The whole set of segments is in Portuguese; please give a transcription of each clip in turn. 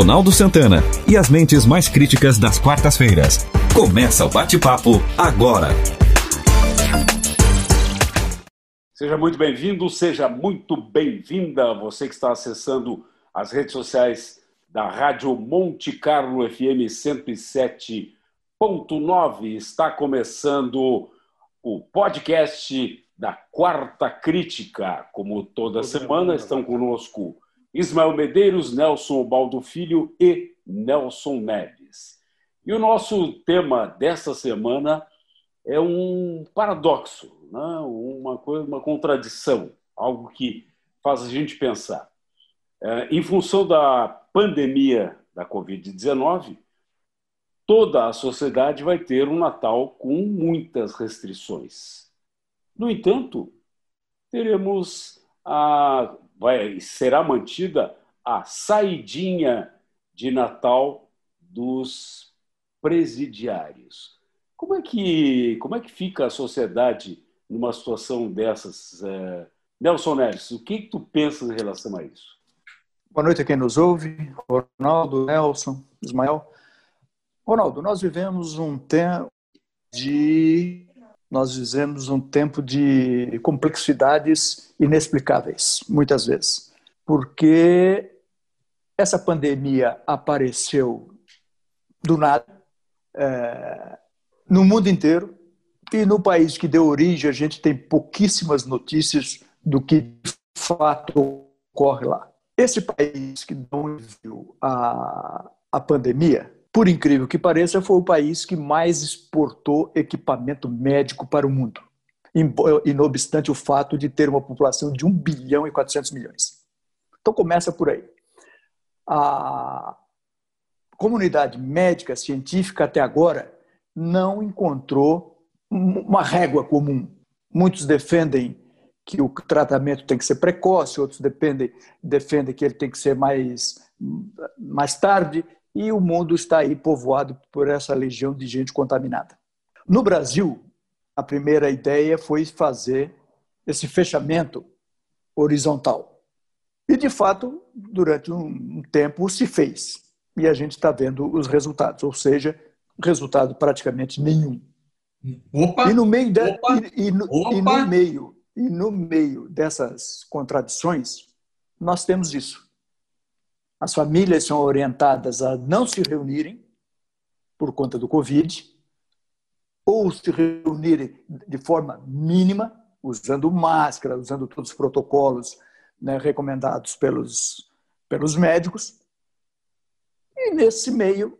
Ronaldo Santana e as mentes mais críticas das quartas-feiras. Começa o bate-papo agora. Seja muito bem-vindo, seja muito bem-vinda, você que está acessando as redes sociais da Rádio Monte Carlo FM 107.9. Está começando o podcast da Quarta Crítica. Como toda semana, estão conosco Ismael Medeiros, Nelson Baldo Filho e Nelson Neves. E o nosso tema dessa semana é um paradoxo, né? uma coisa, uma contradição, algo que faz a gente pensar. É, em função da pandemia da Covid-19, toda a sociedade vai ter um Natal com muitas restrições. No entanto, teremos a vai será mantida a saidinha de Natal dos presidiários. Como é que como é que fica a sociedade numa situação dessas? É... Nelson Neres, o que, que tu pensas em relação a isso? Boa noite a quem nos ouve, Ronaldo, Nelson, Ismael. Ronaldo, nós vivemos um tempo de nós vivemos um tempo de complexidades inexplicáveis, muitas vezes, porque essa pandemia apareceu do nada é, no mundo inteiro e no país que deu origem a gente tem pouquíssimas notícias do que de fato ocorre lá. Esse país que não viu a, a pandemia por incrível que pareça, foi o país que mais exportou equipamento médico para o mundo, e não obstante o fato de ter uma população de 1 bilhão e 400 milhões. Então começa por aí. A comunidade médica científica até agora não encontrou uma régua comum. Muitos defendem que o tratamento tem que ser precoce, outros defendem, defendem que ele tem que ser mais, mais tarde e o mundo está aí povoado por essa legião de gente contaminada. No Brasil, a primeira ideia foi fazer esse fechamento horizontal. E, de fato, durante um tempo se fez. E a gente está vendo os resultados, ou seja, resultado praticamente nenhum. Opa, e no meio de, e, e, no, e, no, meio e no meio dessas contradições nós temos isso as famílias são orientadas a não se reunirem por conta do Covid, ou se reunirem de forma mínima, usando máscara, usando todos os protocolos né, recomendados pelos, pelos médicos. E nesse meio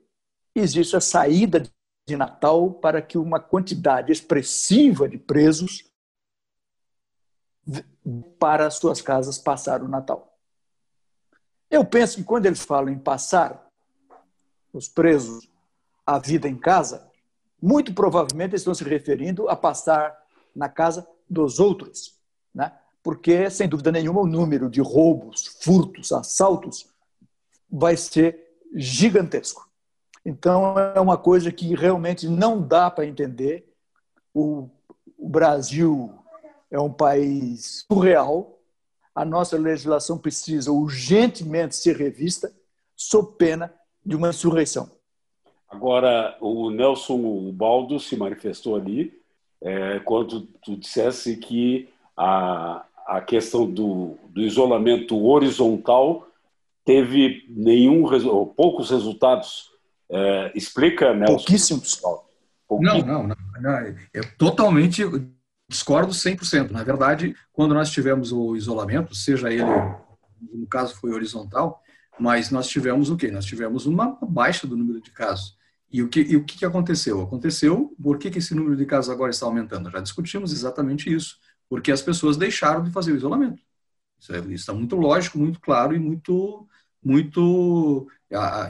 existe a saída de Natal para que uma quantidade expressiva de presos para suas casas passar o Natal. Eu penso que quando eles falam em passar os presos a vida em casa, muito provavelmente eles estão se referindo a passar na casa dos outros, né? porque, sem dúvida nenhuma, o número de roubos, furtos, assaltos vai ser gigantesco. Então, é uma coisa que realmente não dá para entender. O, o Brasil é um país surreal, a nossa legislação precisa urgentemente ser revista, sob pena de uma insurreição. Agora, o Nelson Baldo se manifestou ali é, quando tu dissesse que a, a questão do, do isolamento horizontal teve nenhum ou poucos resultados. É, explica, Nelson? Pouquíssimos. Não, não, não, não, é totalmente discordo 100%. Na verdade, quando nós tivemos o isolamento, seja ele, no caso foi horizontal, mas nós tivemos o quê? Nós tivemos uma baixa do número de casos. E o que, e o que aconteceu? Aconteceu, por que, esse número de casos agora está aumentando? Já discutimos exatamente isso. Porque as pessoas deixaram de fazer o isolamento. Isso, é, isso está muito lógico, muito claro e muito. muito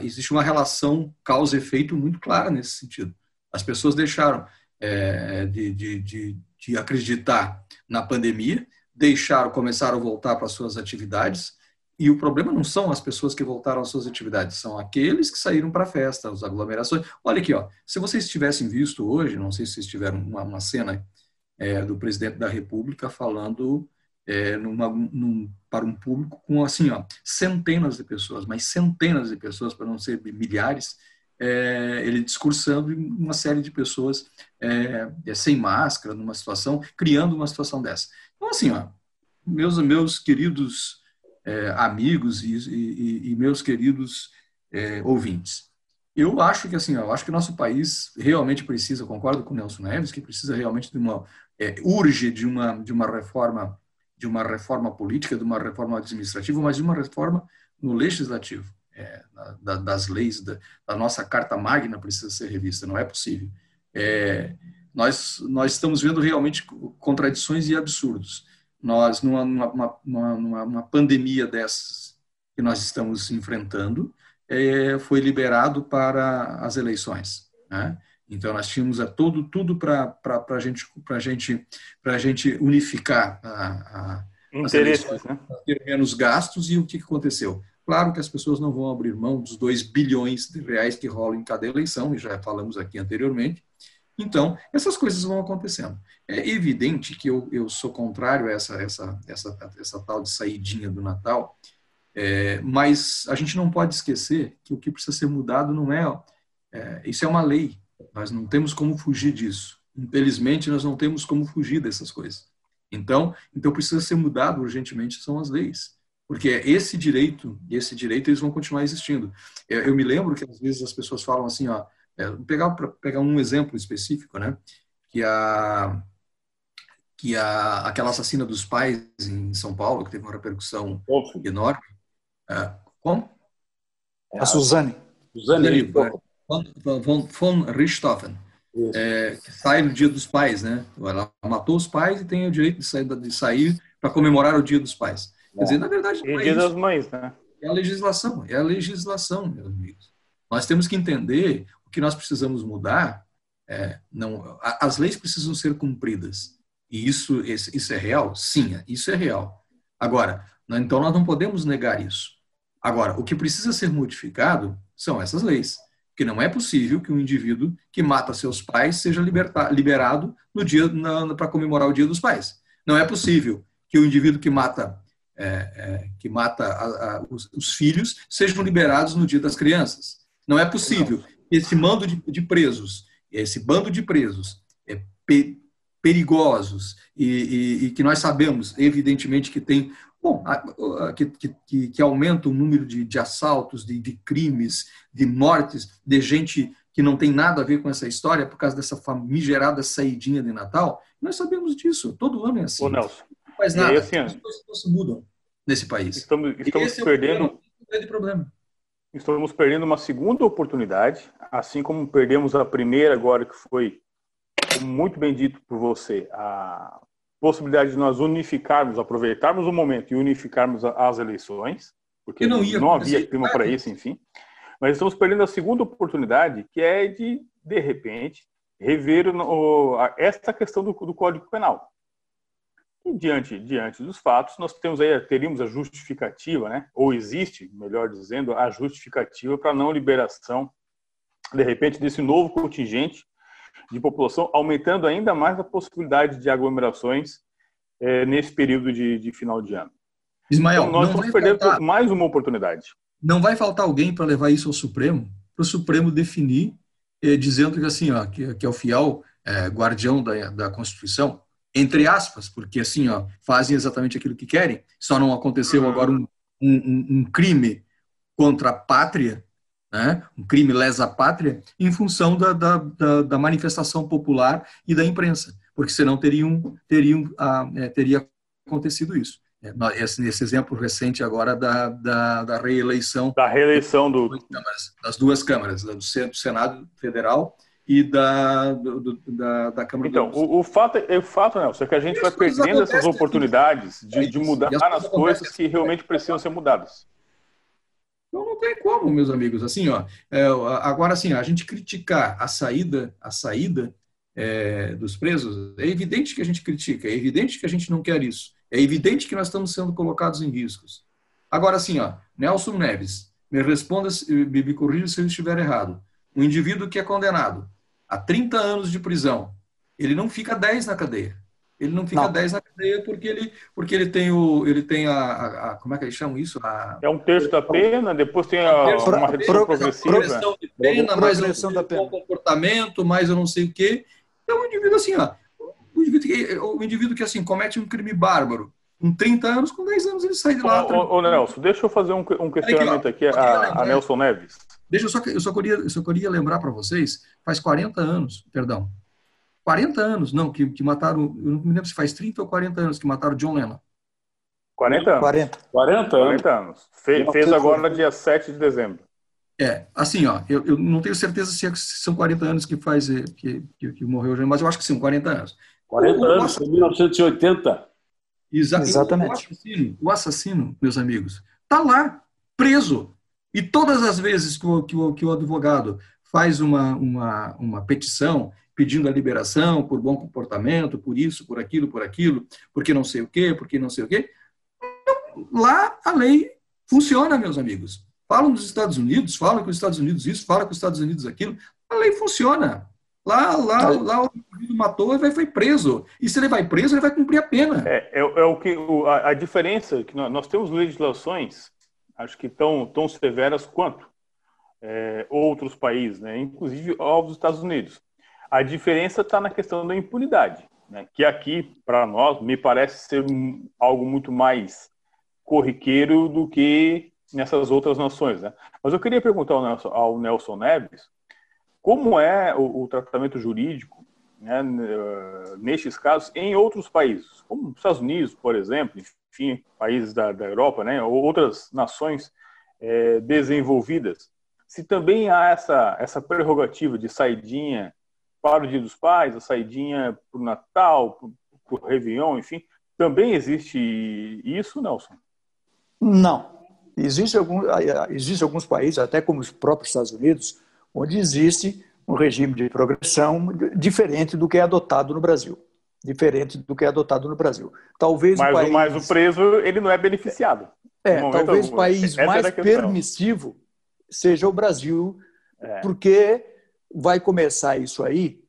existe uma relação causa-efeito muito clara nesse sentido. As pessoas deixaram é, de, de, de de acreditar na pandemia, deixaram, começaram a voltar para suas atividades. E o problema não são as pessoas que voltaram às suas atividades, são aqueles que saíram para a festa, as aglomerações. Olha aqui, ó, se vocês tivessem visto hoje, não sei se vocês tiveram uma, uma cena é, do presidente da República falando é, numa, num, para um público com assim, ó, centenas de pessoas, mas centenas de pessoas, para não ser milhares, é, ele discursando uma série de pessoas é, é, sem máscara, numa situação, criando uma situação dessa. Então, assim, ó, meus, meus queridos é, amigos e, e, e, meus queridos é, ouvintes, eu acho que assim, eu acho que o nosso país realmente precisa, concordo com o Nelson Neves, que precisa realmente de uma é, urge de uma de uma reforma de uma reforma política, de uma reforma administrativa, mas de uma reforma no legislativo é, da, das leis, da, da, nossa Carta Magna precisa ser revista, não é possível. É, nós, nós estamos vendo realmente contradições e absurdos. Nós, numa, numa, numa, numa pandemia dessas que nós estamos enfrentando, é, foi liberado para as eleições. Né? Então, nós tínhamos a todo, tudo para a gente, gente, gente unificar a, a, as eleições, né? ter menos gastos, e o que aconteceu? Claro que as pessoas não vão abrir mão dos 2 bilhões de reais que rolam em cada eleição, e já falamos aqui anteriormente. Então, essas coisas vão acontecendo. É evidente que eu, eu sou contrário a essa, essa, essa, essa tal de saidinha do Natal, é, mas a gente não pode esquecer que o que precisa ser mudado não é, é. Isso é uma lei, nós não temos como fugir disso. Infelizmente, nós não temos como fugir dessas coisas. Então, então precisa ser mudado urgentemente são as leis porque esse direito, esse direito eles vão continuar existindo. Eu, eu me lembro que às vezes as pessoas falam assim, ó, é, pegar para pegar um exemplo específico, né, que a que a aquela assassina dos pais em São Paulo que teve uma repercussão enorme, é, como? A Suzane. Suzane von, von, von Richthofen. É, que sai no Dia dos Pais, né? Ela matou os pais e tem o direito de sair, de sair para comemorar o Dia dos Pais. Quer dizer, na verdade, não é Dia das Mães, né? É a legislação, é a legislação, meus amigos. Nós temos que entender o que nós precisamos mudar. É, não, as leis precisam ser cumpridas. E isso, isso é real? Sim, isso é real. Agora, então nós não podemos negar isso. Agora, o que precisa ser modificado são essas leis. Porque não é possível que um indivíduo que mata seus pais seja liberado no dia para comemorar o Dia dos Pais. Não é possível que o indivíduo que mata é, é, que mata a, a, os, os, filhos sejam liberados no dia das crianças. Não é possível esse mando de, de, presos, esse bando de presos é, pe, perigosos e, e, e, que nós sabemos, evidentemente, que tem bom, que, que, que aumenta o número de, de assaltos, de, de, crimes, de mortes, de gente que não tem nada a ver com essa história por causa dessa famigerada saidinha de Natal. Nós sabemos disso, todo ano é assim. Ô, Nelson, faz nada, assim, as coisas não se mudam nesse país. Estamos, estamos perdendo. É um problema. Estamos perdendo uma segunda oportunidade, assim como perdemos a primeira agora, que foi, muito bem dito por você, a possibilidade de nós unificarmos, aproveitarmos o momento e unificarmos as eleições, porque não, não havia clima para isso, enfim. Mas estamos perdendo a segunda oportunidade, que é de, de repente, rever o, esta questão do, do Código Penal. E diante, diante dos fatos, nós temos aí, teríamos a justificativa, né? ou existe, melhor dizendo, a justificativa para não liberação, de repente, desse novo contingente de população, aumentando ainda mais a possibilidade de aglomerações é, nesse período de, de, final de ano. Ismael, então, nós estamos perdendo faltar, mais uma oportunidade. Não vai faltar alguém para levar isso ao Supremo, para o Supremo definir, eh, dizendo que assim, ó, que, que é o fiel é, guardião da, da Constituição, entre aspas, porque assim, ó, fazem exatamente aquilo que querem. Só não aconteceu agora um, um, um crime contra a pátria, né? um crime lesa pátria, em função da, da, da, da, manifestação popular e da imprensa, porque senão teriam, teriam, ah, é, teria acontecido isso. É, esse, esse exemplo recente agora da, da, da reeleição da reeleição do das duas câmaras, do Senado Federal e da, do, da, da Câmara Então, o, o, fato, é, o fato, Nelson, é que a gente vai perdendo essas oportunidades de, de mudar nas coisas que realmente precisam ser mudadas. Então não tem como, meus amigos. Assim, ó, é, agora assim, a gente criticar a saída, a saída é, dos presos, é evidente que a gente critica, é evidente que a gente não quer isso, é evidente que nós estamos sendo colocados em riscos. Agora assim, ó, Nelson Neves, me responda, me, me corrija se eu estiver errado um indivíduo que é condenado a 30 anos de prisão, ele não fica 10 na cadeia. Ele não fica não. 10 na cadeia porque ele, porque ele tem, o, ele tem a, a, a Como é que eles chamam isso? A, é um terço da pena, depois tem a, uma redução progressiva. Progressão de pena, mais um da pena. comportamento, mais eu não sei o quê. É um indivíduo assim, ó. O indivíduo que, o indivíduo que assim, comete um crime bárbaro. Com 30 anos, com 10 anos ele sai de lá. Ô, ô, Nelson, deixa eu fazer um, um questionamento aqui, aqui a, a, Nelson Neves. Deixa eu só, eu só queria, eu só queria lembrar para vocês, faz 40 anos, perdão, 40 anos, não, que, que mataram, eu não me lembro se faz 30 ou 40 anos que mataram John Lennon. 40 anos. 40. 40 anos. 40 anos. Fe, fez agora no dia 7 de dezembro. É, assim, ó, eu, eu não tenho certeza se são 40 anos que faz eh, que, que, que morreu, mas eu acho que sim, 40 anos. 40 o, anos, em 1980. Exa Exatamente. O assassino, o assassino, meus amigos, está lá, preso. E todas as vezes que o, que o, que o advogado faz uma, uma, uma petição pedindo a liberação por bom comportamento, por isso, por aquilo, por aquilo, porque não sei o quê, porque não sei o quê. Lá a lei funciona, meus amigos. Falam dos Estados Unidos, falam com os Estados Unidos isso, falam com os Estados Unidos aquilo. A lei funciona. Lá, lá, lá o indivíduo matou e vai, foi preso. E se ele vai preso, ele vai cumprir a pena. É, é, é o que a, a, diferença é que nós, nós, temos legislações, acho que tão, tão severas quanto é, outros países, né? inclusive os Estados Unidos. A diferença está na questão da impunidade, né? que aqui, para nós, me parece ser algo muito mais corriqueiro do que nessas outras nações. Né? Mas eu queria perguntar ao Nelson, ao Nelson Neves como é o, o tratamento jurídico né, nestes casos em outros países, como os Estados Unidos, por exemplo, enfim, países da, da Europa, né, ou outras nações é, desenvolvidas. Se também há essa, essa prerrogativa de saidinha para o Dia dos Pais, a saidinha para o Natal, para o Réveillon, enfim. Também existe isso, Nelson? Não. Existe, algum, existe alguns países, até como os próprios Estados Unidos, onde existe um regime de progressão diferente do que é adotado no Brasil. Diferente do que é adotado no Brasil. Talvez mas, o país... mas o preso ele não é beneficiado. É, talvez algum. o país Essa mais permissivo seja o Brasil, é. porque vai começar isso aí,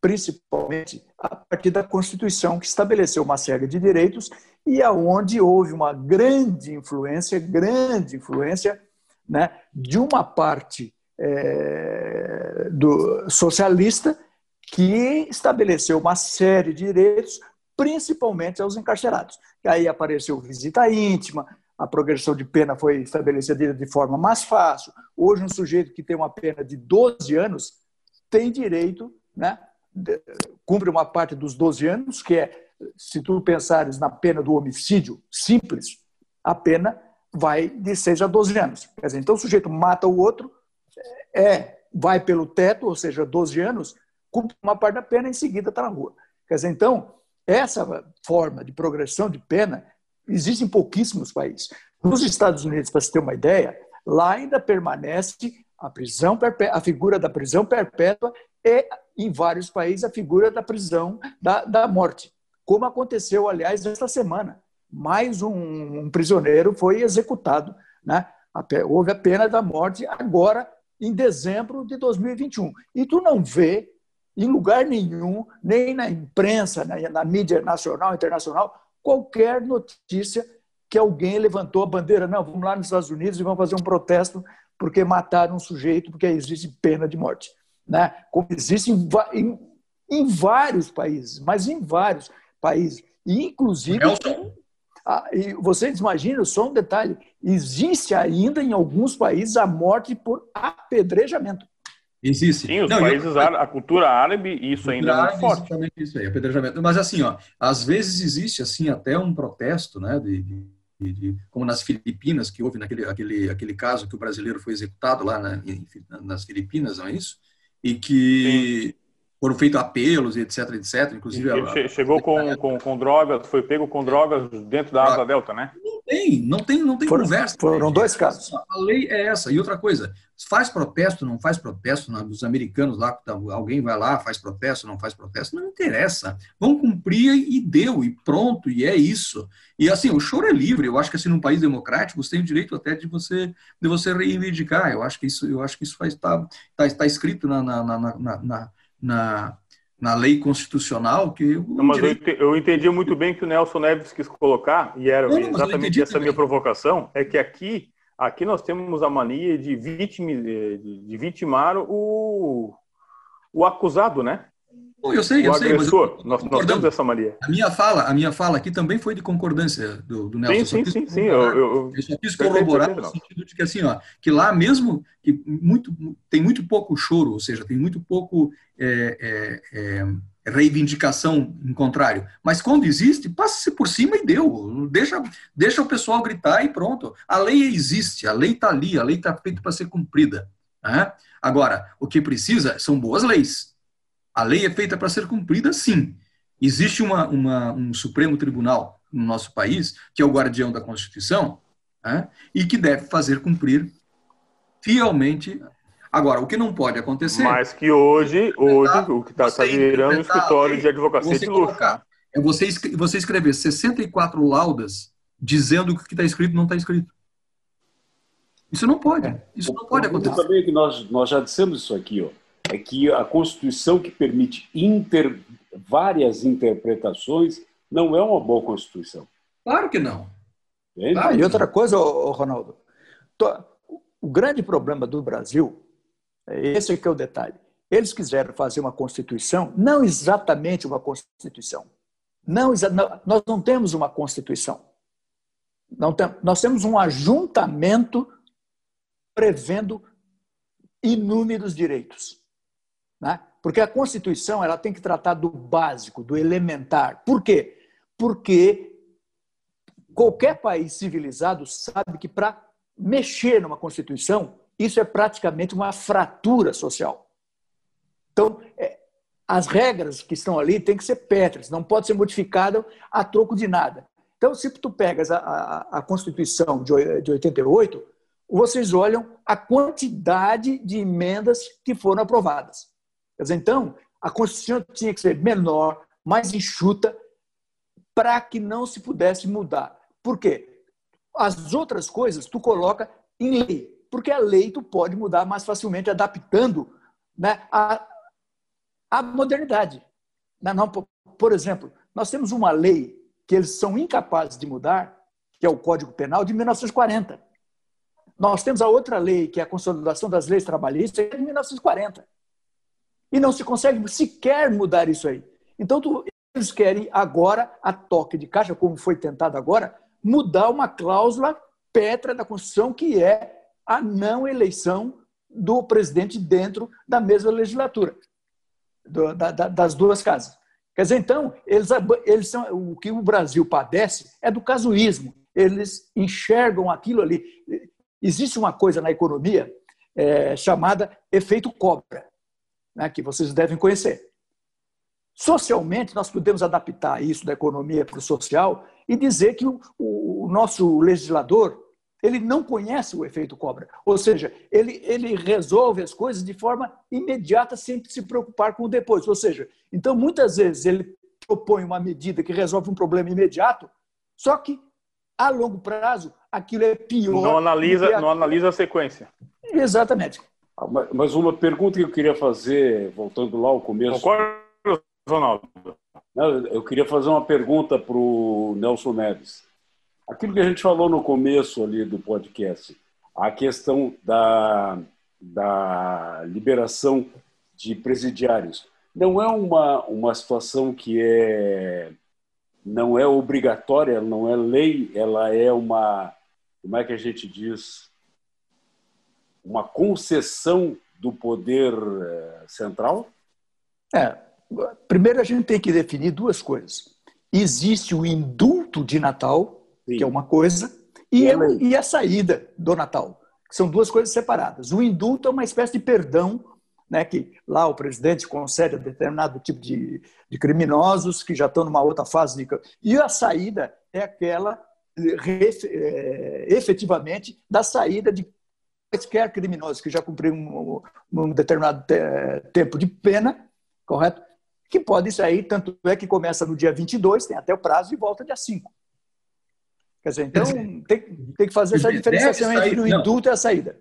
principalmente a partir da Constituição, que estabeleceu uma série de direitos e aonde houve uma grande influência, grande influência, né, de uma parte é, do socialista que estabeleceu uma série de direitos, principalmente aos encarcerados. E aí apareceu visita íntima, a progressão de pena foi estabelecida de forma mais fácil. Hoje, um sujeito que tem uma pena de 12 anos tem direito, né, cumpre uma parte dos 12 anos, que é, se tu pensares na pena do homicídio simples, a pena vai de 6 a 12 anos. Quer dizer, então o sujeito mata o outro, é, vai pelo teto, ou seja, 12 anos, cumpre uma parte da pena e em seguida está na rua. Quer dizer, então, essa forma de progressão de pena existe em pouquíssimos países. Nos Estados Unidos, para você ter uma ideia, lá ainda permanece a prisão a figura da prisão perpétua e em vários países a figura da prisão da, da morte, como aconteceu, aliás, esta semana. Mais um, um prisioneiro foi executado, né? Houve a pena da morte agora em dezembro de 2021. E tu não vê em lugar nenhum, nem na imprensa, na, na mídia nacional, internacional, qualquer notícia que alguém levantou a bandeira, não, vamos lá nos Estados Unidos e vamos fazer um protesto porque mataram um sujeito, porque existe pena de morte. Né? Como existe em, em, em vários países, mas em vários países. E, inclusive, ah, e vocês imaginam, só um detalhe, existe ainda em alguns países a morte por apedrejamento. Existe. Sim, os Não, países, eu... a cultura árabe, isso ainda é muito forte. Exatamente isso aí, apedrejamento. Mas assim, ó, às vezes existe assim até um protesto, né, de, de, de, como nas Filipinas, que houve naquele aquele, aquele caso que o brasileiro foi executado lá na, nas Filipinas, não é isso? E que foram feitos apelos, etc, etc. Inclusive, Ele chegou com, com, com, drogas, foi pego com drogas dentro da asa delta, né? Não tem, não tem, não tem foram, conversa. Foram dois casos. A lei é essa. E outra coisa, faz protesto, não faz protesto, dos americanos lá, tá, alguém vai lá, faz protesto, não faz protesto, não interessa. Vão cumprir e deu, e pronto, e é isso. E assim, o choro é livre. Eu acho que assim, num país democrático, você tem o direito até de você de você reivindicar. Eu acho que isso, eu acho que isso está tá, tá escrito na, na, na, na na, na lei constitucional que não, mas direito... eu entendi muito bem que o Nelson Neves quis colocar e era não, exatamente essa também. minha provocação é que aqui aqui nós temos a mania de, vitim, de vitimar o, o acusado, né? Eu sei, eu o sei. Agressor, eu, nós, nós, temos essa mania. A minha fala, a minha fala aqui também foi de concordância do, do Nelson. Sim, sim, sim, sim. Eu, eu, eu só quis corroborar no sentido de que assim, ó, que lá mesmo que muito tem muito pouco choro, ou seja, tem muito pouco é, é, é, reivindicação em contrário. Mas quando existe, passa-se por cima e deu. Deixa, deixa o pessoal gritar e pronto. A lei existe, a lei está ali, a lei está feita para ser cumprida. Né? Agora, o que precisa são boas leis a lei é feita para ser cumprida, sim. Existe uma, uma, um Supremo Tribunal no nosso país, que é o guardião da Constituição, né, e que deve fazer cumprir fielmente. Agora, o que não pode acontecer. Mas que hoje, hoje o que está tá virando um escritório de advocacia de luxo. Colocar, é você, você escrever 64 laudas dizendo que o que está escrito não está escrito. Isso não pode. É. Isso não pode acontecer. Também que nós, nós já dissemos isso aqui, ó é que a Constituição que permite inter, várias interpretações não é uma boa Constituição. Claro que não. Ah, e outra coisa, Ronaldo, o grande problema do Brasil, é esse que é o detalhe. Eles quiseram fazer uma Constituição, não exatamente uma Constituição. Não, nós não temos uma Constituição. Não tem, nós temos um ajuntamento prevendo inúmeros direitos. Né? Porque a Constituição ela tem que tratar do básico, do elementar. Por quê? Porque qualquer país civilizado sabe que para mexer numa Constituição, isso é praticamente uma fratura social. Então, é, as regras que estão ali têm que ser pétreas, não pode ser modificada a troco de nada. Então, se tu pegas a, a, a Constituição de, de 88, vocês olham a quantidade de emendas que foram aprovadas. Quer dizer, então, a Constituição tinha que ser menor, mais enxuta, para que não se pudesse mudar. Por quê? As outras coisas tu coloca em lei, porque a lei tu pode mudar mais facilmente, adaptando né, a, a modernidade. Não, por exemplo, nós temos uma lei que eles são incapazes de mudar, que é o Código Penal de 1940. Nós temos a outra lei, que é a Consolidação das Leis Trabalhistas, é de 1940. E não se consegue sequer mudar isso aí. Então, tu, eles querem agora, a toque de caixa, como foi tentado agora, mudar uma cláusula pétrea da Constituição, que é a não eleição do presidente dentro da mesma legislatura, do, da, da, das duas casas. Quer dizer, então, eles, eles são, o que o Brasil padece é do casuísmo. Eles enxergam aquilo ali. Existe uma coisa na economia é, chamada efeito cobra né, que vocês devem conhecer. Socialmente, nós podemos adaptar isso da economia para o social e dizer que o, o, nosso legislador ele não conhece o efeito cobra. Ou seja, ele, ele resolve as coisas de forma imediata, sem se preocupar com o depois. Ou seja, então, muitas vezes, ele propõe uma medida que resolve um problema imediato, só que, a longo prazo, aquilo é pior. Não analisa, não analisa a sequência. Exatamente. Mas uma pergunta que eu queria fazer, voltando lá ao começo. Concordo, Ronaldo. Eu queria fazer uma pergunta para o Nelson Neves. Aquilo que a gente falou no começo ali do podcast, a questão da, da liberação de presidiários, não é uma, uma situação que é não é obrigatória, não é lei, ela é uma como é que a gente diz uma concessão do poder eh, central? É. Primeiro, a gente tem que definir duas coisas. Existe o indulto de Natal, Sim. que é uma coisa, e, e a saída do Natal, que são duas coisas separadas. O indulto é uma espécie de perdão né, que lá o presidente concede a determinado tipo de, de, criminosos que já estão numa outra fase. De... E a saída é aquela é, efetivamente da saída de quaisquer criminosos que já cumpriram um, um determinado te, tempo de pena, correto? Que podem sair, tanto é que começa no dia 22, tem até o prazo e volta dia 5. Quer dizer, então tem, tem que fazer essa diferenciação entre o indulto e a saída.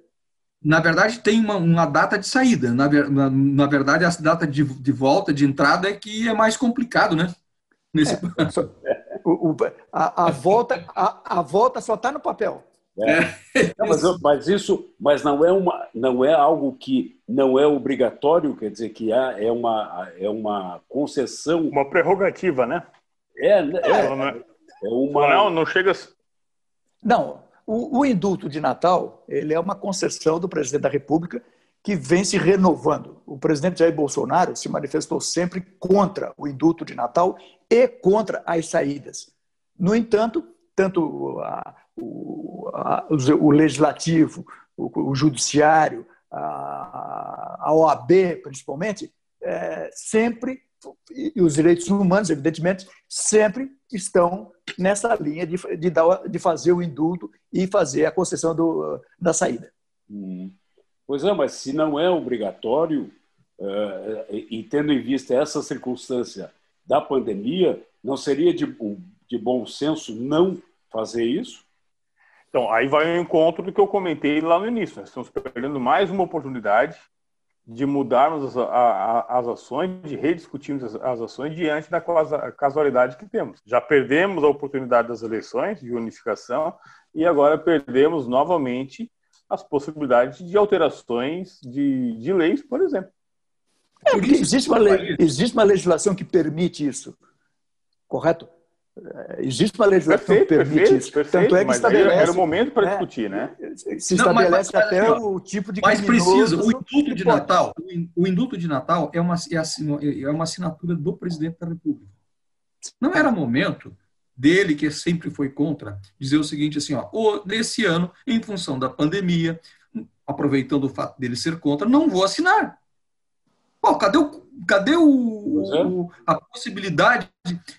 na verdade, tem uma, uma data de saída. Na, na, na, verdade, a data de, de volta, de entrada, é que é mais complicado, né? Nesse... É, só, o, o, a, a, volta, a, a volta só está no papel. É. Não, mas, mas, isso, mas não é uma, não é algo que não é obrigatório, quer dizer que é, é uma, é uma concessão, uma prerrogativa, né? É, é, é, é uma. Não, não chega. Não, o, o indulto de Natal ele é uma concessão do presidente da República que vem se renovando. O presidente Jair Bolsonaro se manifestou sempre contra o indulto de Natal e contra as saídas. No entanto, tanto a, o, a, o, legislativo, o, o judiciário, a, a, OAB, principalmente, é, sempre, e os direitos humanos, evidentemente, sempre estão nessa linha de, de, dar, de fazer o indulto e fazer a concessão do, da saída. Hum. Pois é, mas se não é obrigatório, uh, e tendo em vista essa circunstância da pandemia, não seria de, de bom senso não fazer isso? Então, aí vai ao encontro do que eu comentei lá no início. Nós estamos perdendo mais uma oportunidade de mudarmos as, as ações, de rediscutirmos as, as, ações diante da casualidade que temos. Já perdemos a oportunidade das eleições de unificação e agora perdemos novamente as possibilidades de alterações de, de leis, por exemplo. É, existe uma, lei, existe uma legislação que permite isso, correto? É, existe uma legislação perfeito, que permite perfeito, isso. Perfeito, Tanto é que estabelece, era o momento para é, discutir, né? Se estabelece Não, mas, até assim, o tipo de Mas precisa, o indulto de Natal, o indulto de Natal é uma, é, é uma assinatura do presidente da República. Não era momento dele, que sempre foi contra, dizer o seguinte assim, ó, nesse ano, em função da pandemia, aproveitando o fato dele ser contra, não vou assinar. Pô, cadê o, cadê o, é. o, a possibilidade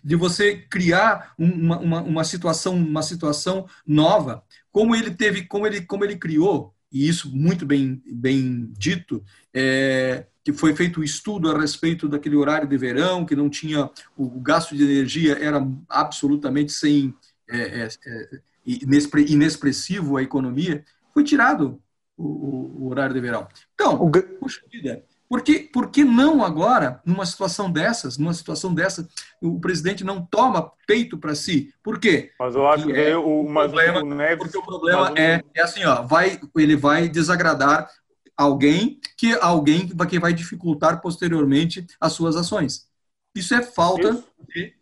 de você criar uma, uma, uma, situação uma situação nova como ele teve como ele como ele criou e isso muito bem bem dito é, que foi feito um estudo a respeito daquele horário de verão que não tinha o gasto de energia era absolutamente sem é, é, é inexpressivo a economia foi tirado o, o, horário de verão então puxa vida por que, por que não agora, numa situação dessas, numa situação dessa, o presidente não toma peito para si? Por quê? Mas eu acho que é, o, mas problema, o Neves, porque o problema é, é assim, ó, vai, ele vai desagradar alguém que alguém que vai dificultar posteriormente as suas ações. Isso é falta Isso. de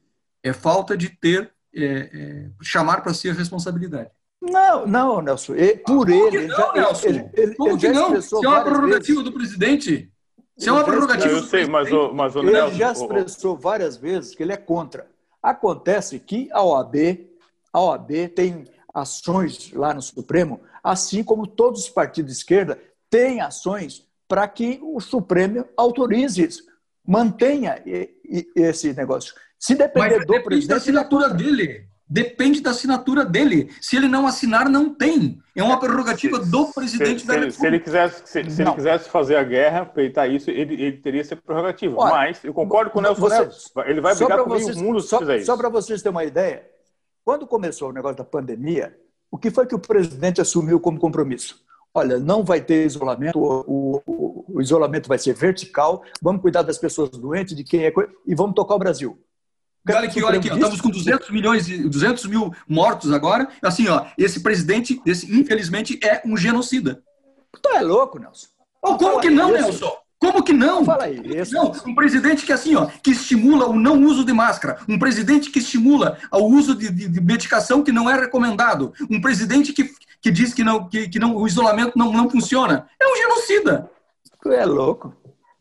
é falta de ter é, é, chamar para si a responsabilidade. Não, não, Nelson. por ele, não, já, Nelson? Ele, ele, Como ele que não? Isso é uma prerrogativa do presidente. Isso é uma prerrogativa. Eu sei, mas o, mas o Ele Nelson, já expressou várias vezes que ele é contra. Acontece que a OAB, a OAB tem ações lá no Supremo, assim como todos os partidos de esquerda têm ações para que o Supremo autorize isso, mantenha esse negócio. Se depender Mas do presidente. da assinatura dele. Depende da assinatura dele. Se ele não assinar, não tem. É uma prerrogativa se, do presidente se, da República. Se ele quisesse, se, se ele quisesse fazer a guerra, peitar isso, ele, ele teria essa prerrogativa. Olha, Mas eu concordo com o Nelson você, Neves. Ele vai brigar com vocês, o mundo se só, fizer isso. Só para vocês terem uma ideia, quando começou o negócio da pandemia, o que foi que o presidente assumiu como compromisso? Olha, não vai ter isolamento, o, o, o isolamento vai ser vertical, vamos cuidar das pessoas doentes, de quem é e vamos tocar o Brasil. Olha aqui, olha aqui, ó, estamos com 200 milhões, 200 mil mortos agora. Assim, ó, esse presidente, esse, infelizmente, é um genocida. Tu é louco, Nelson? Oh, como que não, Nelson? Como que não? Fala aí. Não, um presidente que assim, ó, que estimula o não uso de máscara, um presidente que estimula o uso de, de, de medicação que não é recomendado, um presidente que, que diz que não, que, que não, o isolamento não, não funciona, é um genocida. Tu é louco.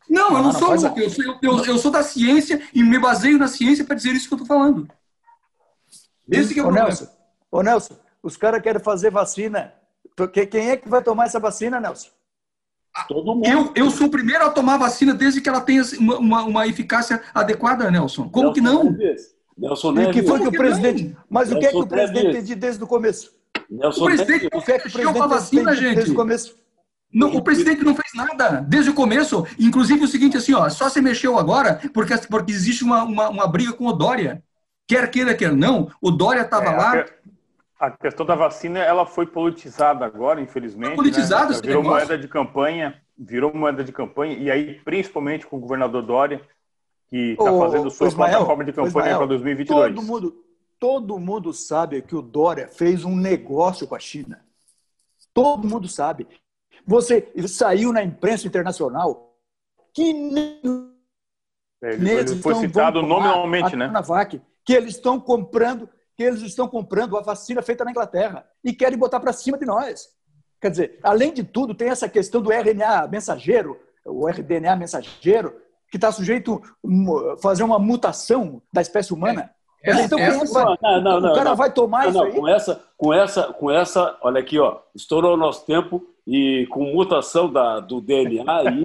Não, eu não, sou louco. Eu, sou, eu, eu sou da ciência e me baseio na ciência para dizer isso que eu estou falando. Esse que é o Ô, problema. Nelson, Ô, Nelson, os caras querem fazer vacina. Quem é que vai tomar essa vacina, Nelson? Todo mundo. Eu, eu sou o primeiro a tomar vacina desde que ela tenha uma, uma, uma eficácia adequada, Nelson. Como Nelson que não? Nelson Neves. E que foi que o presidente. Não? Mas Nelson o que é que o presidente tem desde o começo? Nelson o presidente não quer que o presidente vacina, gente. Desde o começo. Não, o presidente não fez nada desde o começo. Inclusive o seguinte, assim, ó, só se mexeu agora porque, porque existe uma, uma, uma briga com o Dória. Quer queira, quer não, o Dória estava é, lá. A questão da vacina, ela foi politizada agora, infelizmente. Foi politizada, né? Virou negócio. moeda de campanha, virou moeda de campanha, e aí, principalmente com o governador Dória, que está fazendo sua Ismael, plataforma de campanha para 2022. Todo mundo, todo mundo sabe que o Dória fez um negócio com a China. Todo mundo sabe. Você saiu na imprensa internacional que ele, ele foi citado nominalmente, né? que eles estão comprando, que eles estão comprando a vacina feita na Inglaterra e querem botar para cima de nós. Quer dizer, além de tudo, tem essa questão do RNA mensageiro, o RDNA mensageiro, que está sujeito a fazer uma mutação da espécie humana. É, é, então, é, vai, não, não, não, o cara vai tomar isso aí? Com essa, com, essa, com essa, olha aqui, ó, estourou o nosso tempo e com mutação da, do DNA aí,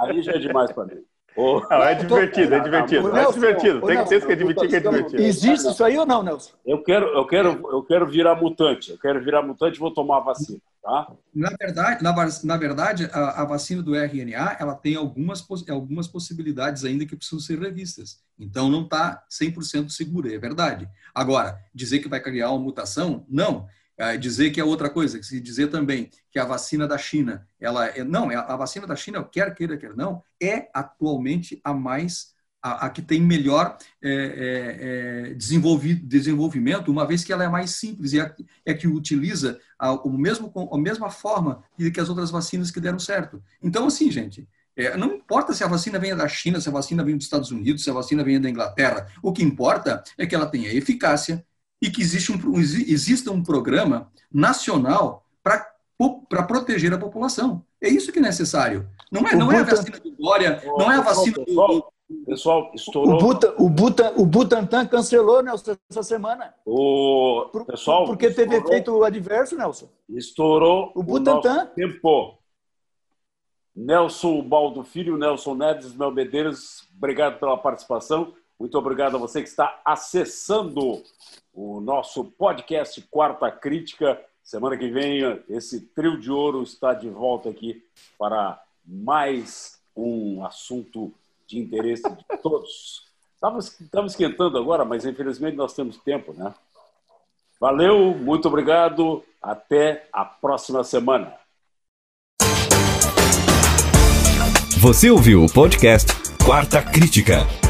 aí já é demais para mim. Oh. Não, é divertido, é divertido. é divertido. Tem que ter que admitir que é divertido. Existe isso aí ou não, Nelson? Eu quero, eu quero, eu quero virar mutante. Eu quero virar mutante e vou tomar a vacina. Tá? Na verdade, na, na verdade a, a, vacina do RNA ela tem algumas, algumas possibilidades ainda que precisam ser revistas. Então, não está 100% segura, é verdade. Agora, dizer que vai criar uma mutação, não. É, dizer que é outra coisa, se dizer também que a vacina da China, ela é, não, é, a vacina da China, quer queira, quer não, é atualmente a mais, a, a que tem melhor é, é, é desenvolvimento, uma vez que ela é mais simples e é, é que utiliza a, o mesmo, a mesma forma que as outras vacinas que deram certo. Então, assim, gente, é, não importa se a vacina venha da China, se a vacina vem dos Estados Unidos, se a vacina vem da Inglaterra. O que importa é que ela tenha eficácia, e que existe um, exista um programa nacional para proteger a população. É isso que é necessário. Não é, não é a vacina do Dória, não é a vacina do. Pessoal, estourou. O, Buta, o, Buta, o Butantan cancelou, Nelson, essa semana. O pessoal. Porque teve estourou, efeito adverso, Nelson. Estourou o Butantan. tempo. Nelson Baldo Filho, Nelson Neves, Mel Medeiros, obrigado pela participação. Muito obrigado a você que está acessando o nosso podcast Quarta Crítica. Semana que vem, esse trio de ouro está de volta aqui para mais um assunto de interesse de todos. Estamos esquentando agora, mas infelizmente nós temos tempo, né? Valeu, muito obrigado. Até a próxima semana. Você ouviu o podcast Quarta Crítica.